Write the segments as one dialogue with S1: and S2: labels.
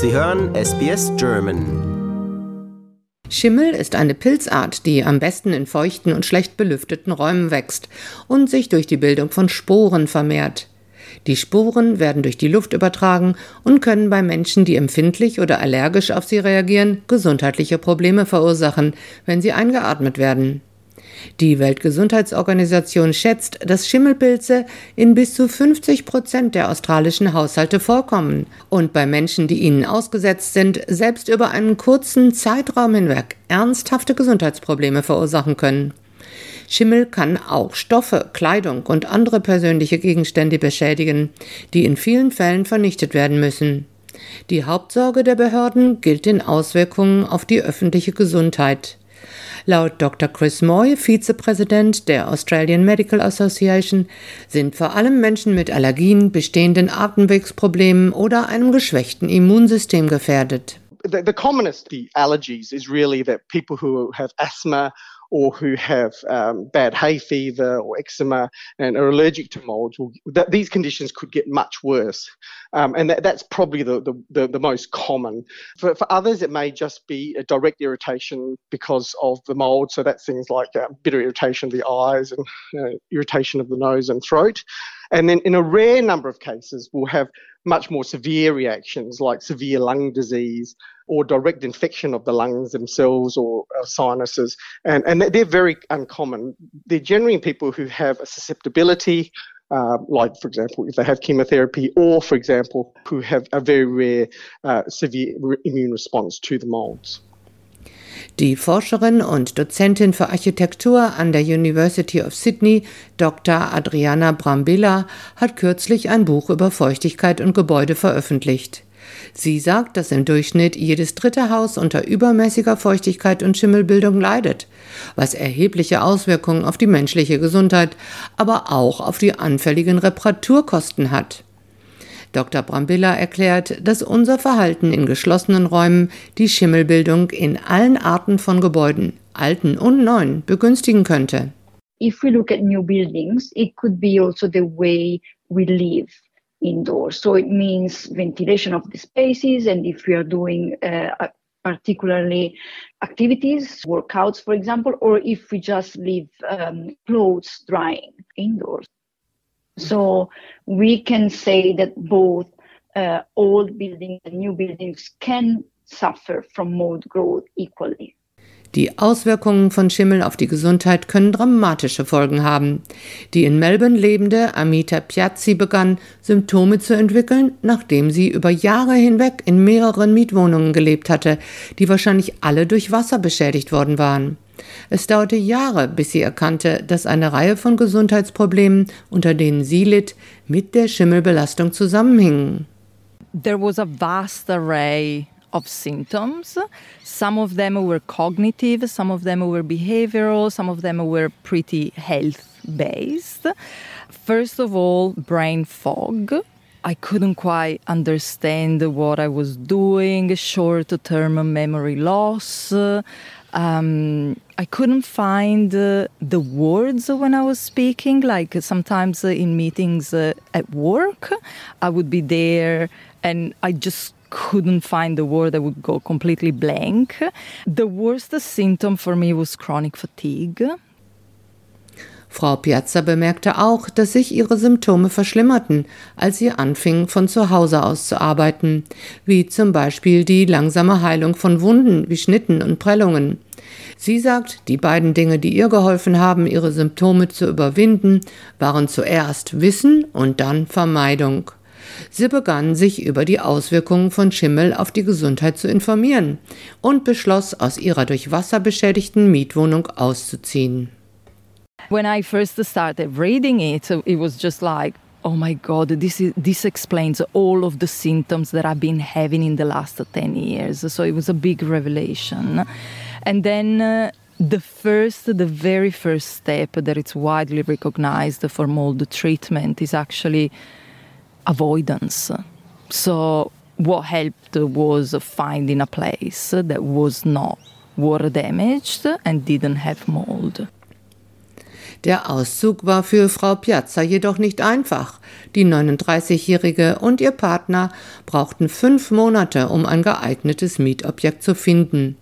S1: Sie hören SBS German.
S2: Schimmel ist eine Pilzart, die am besten in feuchten und schlecht belüfteten Räumen wächst und sich durch die Bildung von Sporen vermehrt. Die Sporen werden durch die Luft übertragen und können bei Menschen, die empfindlich oder allergisch auf sie reagieren, gesundheitliche Probleme verursachen, wenn sie eingeatmet werden. Die Weltgesundheitsorganisation schätzt, dass Schimmelpilze in bis zu 50 Prozent der australischen Haushalte vorkommen und bei Menschen, die ihnen ausgesetzt sind, selbst über einen kurzen Zeitraum hinweg ernsthafte Gesundheitsprobleme verursachen können. Schimmel kann auch Stoffe, Kleidung und andere persönliche Gegenstände beschädigen, die in vielen Fällen vernichtet werden müssen. Die Hauptsorge der Behörden gilt den Auswirkungen auf die öffentliche Gesundheit. Laut Dr. Chris Moy, Vizepräsident der Australian Medical Association, sind vor allem Menschen mit Allergien, bestehenden Atemwegsproblemen oder einem geschwächten Immunsystem gefährdet.
S3: The, the commonest the allergies is really that people who have asthma or who have um, bad hay fever or eczema and are allergic to molds, will, that these conditions could get much worse. Um, and that, that's probably the, the, the, the most common. For, for, others, it may just be a direct irritation because of the mold. So that's things like uh, bitter irritation of the eyes and uh, irritation of the nose and throat. And then in a rare number of cases, we'll have much more severe reactions like severe lung disease or direct infection of the lungs themselves or sinuses. And, and they're very uncommon. They're generally people who have a susceptibility, uh, like, for example, if they have chemotherapy, or, for example, who have a very rare uh, severe immune response to the molds.
S2: Die Forscherin und Dozentin für Architektur an der University of Sydney, Dr. Adriana Brambilla, hat kürzlich ein Buch über Feuchtigkeit und Gebäude veröffentlicht. Sie sagt, dass im Durchschnitt jedes dritte Haus unter übermäßiger Feuchtigkeit und Schimmelbildung leidet, was erhebliche Auswirkungen auf die menschliche Gesundheit, aber auch auf die anfälligen Reparaturkosten hat. Dr. Brambilla erklärt, dass unser Verhalten in geschlossenen Räumen die Schimmelbildung in allen Arten von Gebäuden, alten und neuen, begünstigen könnte.
S4: If we look at new buildings, it could be also the way we live indoors. So it means ventilation of the spaces, and if we are doing uh, particularly activities, workouts, for example, or if we just leave um, clothes drying indoors. So we can say that both uh, old buildings and new buildings can suffer from mold growth equally.
S2: Die Auswirkungen von Schimmel auf die Gesundheit können dramatische Folgen haben. Die in Melbourne lebende Amita Piazzi begann, Symptome zu entwickeln, nachdem sie über Jahre hinweg in mehreren Mietwohnungen gelebt hatte, die wahrscheinlich alle durch Wasser beschädigt worden waren. Es dauerte Jahre, bis sie erkannte, dass eine Reihe von Gesundheitsproblemen, unter denen sie litt, mit der Schimmelbelastung zusammenhingen.
S5: There was a vast array of symptoms. Some of them were cognitive, some of them were behavioral, some of them were pretty health based. First of all, brain fog. I couldn't quite understand what I was doing, short term memory loss. Um, I couldn't find uh, the words when I was speaking. Like sometimes uh, in meetings uh, at work, I would be there and I just couldn't find the word. I would go completely blank. The worst symptom for me was chronic fatigue.
S2: Frau Piazza bemerkte auch, dass sich ihre Symptome verschlimmerten, als sie anfing, von zu Hause aus zu arbeiten, wie zum Beispiel die langsame Heilung von Wunden wie Schnitten und Prellungen. Sie sagt, die beiden Dinge, die ihr geholfen haben, ihre Symptome zu überwinden, waren zuerst Wissen und dann Vermeidung. Sie begann sich über die Auswirkungen von Schimmel auf die Gesundheit zu informieren und beschloss, aus ihrer durch Wasser beschädigten Mietwohnung auszuziehen.
S5: When I first started reading it, it was just like, oh my god this is this explains all of the symptoms that i've been having in the last 10 years so it was a big revelation and then uh, the first the very first step that it's widely recognized for mold treatment is actually avoidance. So, what helped was finding a place that was not water damaged and didn't have mold.
S2: Der Auszug war für Frau Piazza jedoch nicht einfach. Die 39-Jährige und ihr Partner brauchten fünf Monate, um ein geeignetes Mietobjekt zu finden.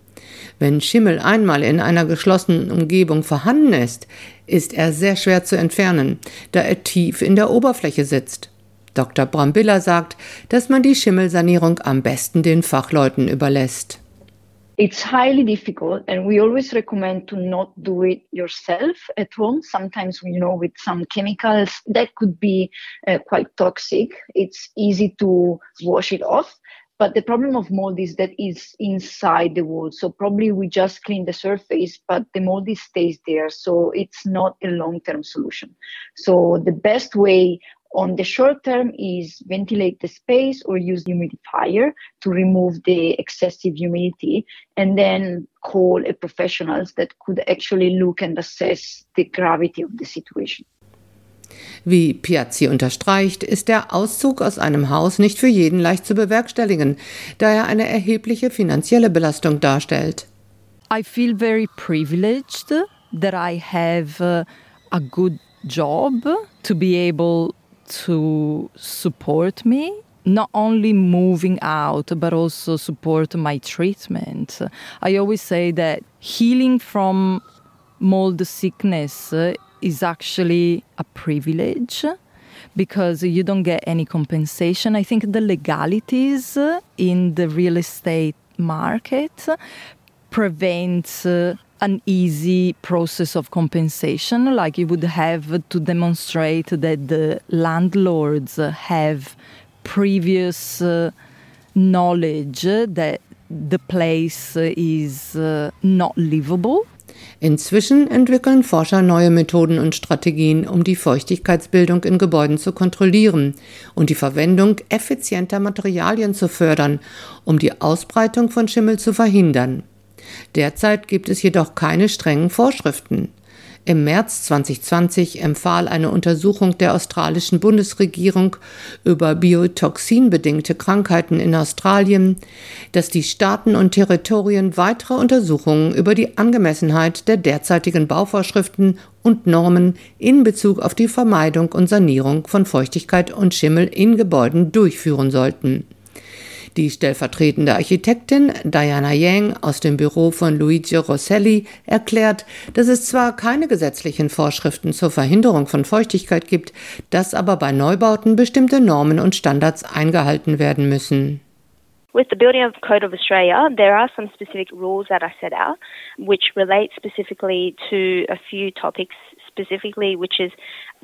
S2: Wenn Schimmel einmal in einer geschlossenen Umgebung vorhanden ist, ist er sehr schwer zu entfernen, da er tief in der Oberfläche sitzt. Dr. Brambilla sagt, dass man die Schimmelsanierung am besten den Fachleuten überlässt.
S4: It's highly difficult, and we always recommend to not do it yourself at home. Sometimes, you know, with some chemicals that could be uh, quite toxic. It's easy to wash it off. But the problem of mold is that it's inside the wool. So probably we just clean the surface, but the mold stays there. So it's not a long-term solution. So the best way on the short term is ventilate the space or use humidifier to remove the excessive humidity and then call a professionals that could actually look and assess the gravity of the situation.
S2: Wie Piazzi unterstreicht, ist der Auszug aus einem Haus nicht für jeden leicht zu bewerkstelligen, da er eine erhebliche finanzielle Belastung darstellt.
S5: I feel very privileged that I have uh, a good job to be able to support me not only moving out but also support my treatment. I always say that healing from mold sickness uh, is actually a privilege because you don't get any compensation. I think the legalities uh, in the real estate market prevent uh, an easy process of compensation, like you would have to demonstrate that the landlords have previous uh, knowledge that the place is uh, not livable.
S2: Inzwischen entwickeln Forscher neue Methoden und Strategien, um die Feuchtigkeitsbildung in Gebäuden zu kontrollieren und die Verwendung effizienter Materialien zu fördern, um die Ausbreitung von Schimmel zu verhindern. Derzeit gibt es jedoch keine strengen Vorschriften. Im März 2020 empfahl eine Untersuchung der australischen Bundesregierung über biotoxinbedingte Krankheiten in Australien, dass die Staaten und Territorien weitere Untersuchungen über die Angemessenheit der derzeitigen Bauvorschriften und Normen in Bezug auf die Vermeidung und Sanierung von Feuchtigkeit und Schimmel in Gebäuden durchführen sollten. Die stellvertretende Architektin Diana Yang aus dem Büro von Luigi Rosselli erklärt, dass es zwar keine gesetzlichen Vorschriften zur Verhinderung von Feuchtigkeit gibt, dass aber bei Neubauten bestimmte Normen und Standards eingehalten werden müssen.
S6: With the Building Code of Australia, there are some specific rules that are set out, which relate specifically to a few topics, specifically, which is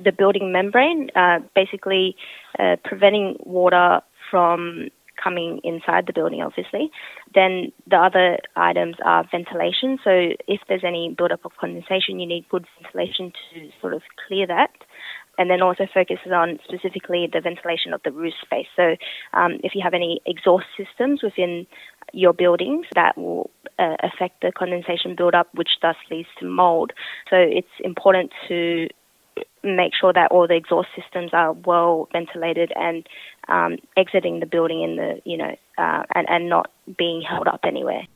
S6: the building membrane, uh, basically uh, preventing water from coming inside the building, obviously. Then the other items are ventilation. So if there's any buildup of condensation, you need good ventilation to sort of clear that. And then also focuses on specifically the ventilation of the roof space. So um, if you have any exhaust systems within your buildings, that will uh, affect the condensation buildup, which thus leads to mold. So it's important to make sure that all the exhaust systems are well ventilated and um, exiting the building in the, you know, uh, and, and not being held up anywhere.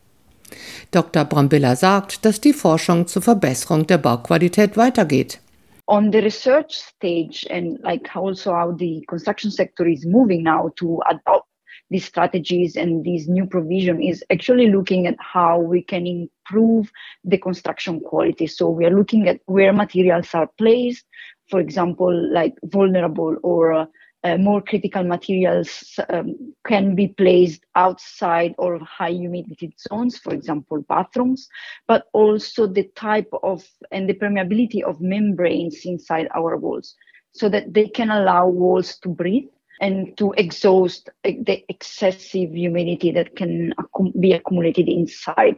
S2: Dr. Brambilla sagt, dass die Forschung zur Verbesserung der Bauqualität weitergeht.
S4: On the research stage and like also how the construction sector is moving now to adopt these strategies and these new provision is actually looking at how we can improve the construction quality. So we are looking at where materials are placed, for example, like vulnerable or uh, more critical materials um, can be placed outside or high humidity zones, for example, bathrooms, but also the type of and the permeability of membranes inside our walls so that they can allow walls to breathe and to exhaust uh, the excessive humidity that can be accumulated inside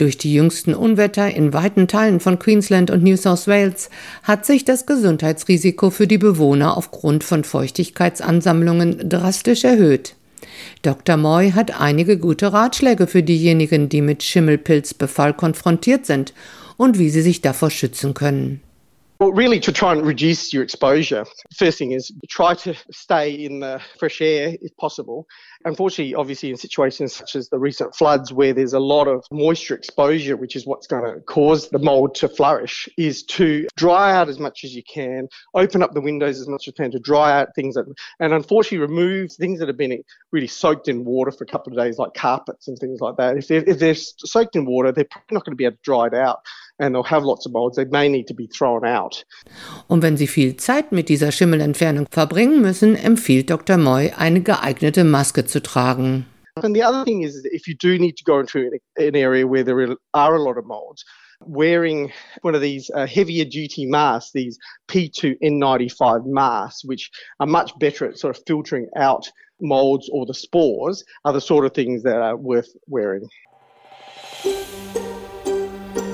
S2: Durch die jüngsten Unwetter in weiten Teilen von Queensland und New South Wales hat sich das Gesundheitsrisiko für die Bewohner aufgrund von Feuchtigkeitsansammlungen drastisch erhöht. Dr. Moy hat einige gute Ratschläge für diejenigen, die mit Schimmelpilzbefall konfrontiert sind und wie sie sich davor schützen können.
S3: Well, really, to try and reduce your exposure, first thing is try to stay in the fresh air if possible. Unfortunately, obviously, in situations such as the recent floods where there's a lot of moisture exposure, which is what's going to cause the mold to flourish, is to dry out as much as you can, open up the windows as much as you can to dry out things that, and unfortunately, remove things that have been really soaked in water for a couple of days, like carpets and things like that. If they're, if they're soaked in water, they're probably not going to be able to dry it out. And they'll have lots of molds. They may need to be thrown out.
S2: Und wenn Sie viel Zeit mit dieser Schimmelentfernung verbringen müssen, empfiehlt Dr. Moy, eine geeignete Maske zu tragen.
S3: And the other thing is, if you do need to go into an area where there are a lot of molds, wearing one of these uh, heavier duty masks, these P2N95 masks, which are much better at sort of filtering out molds or the spores, are the sort of things that are worth wearing.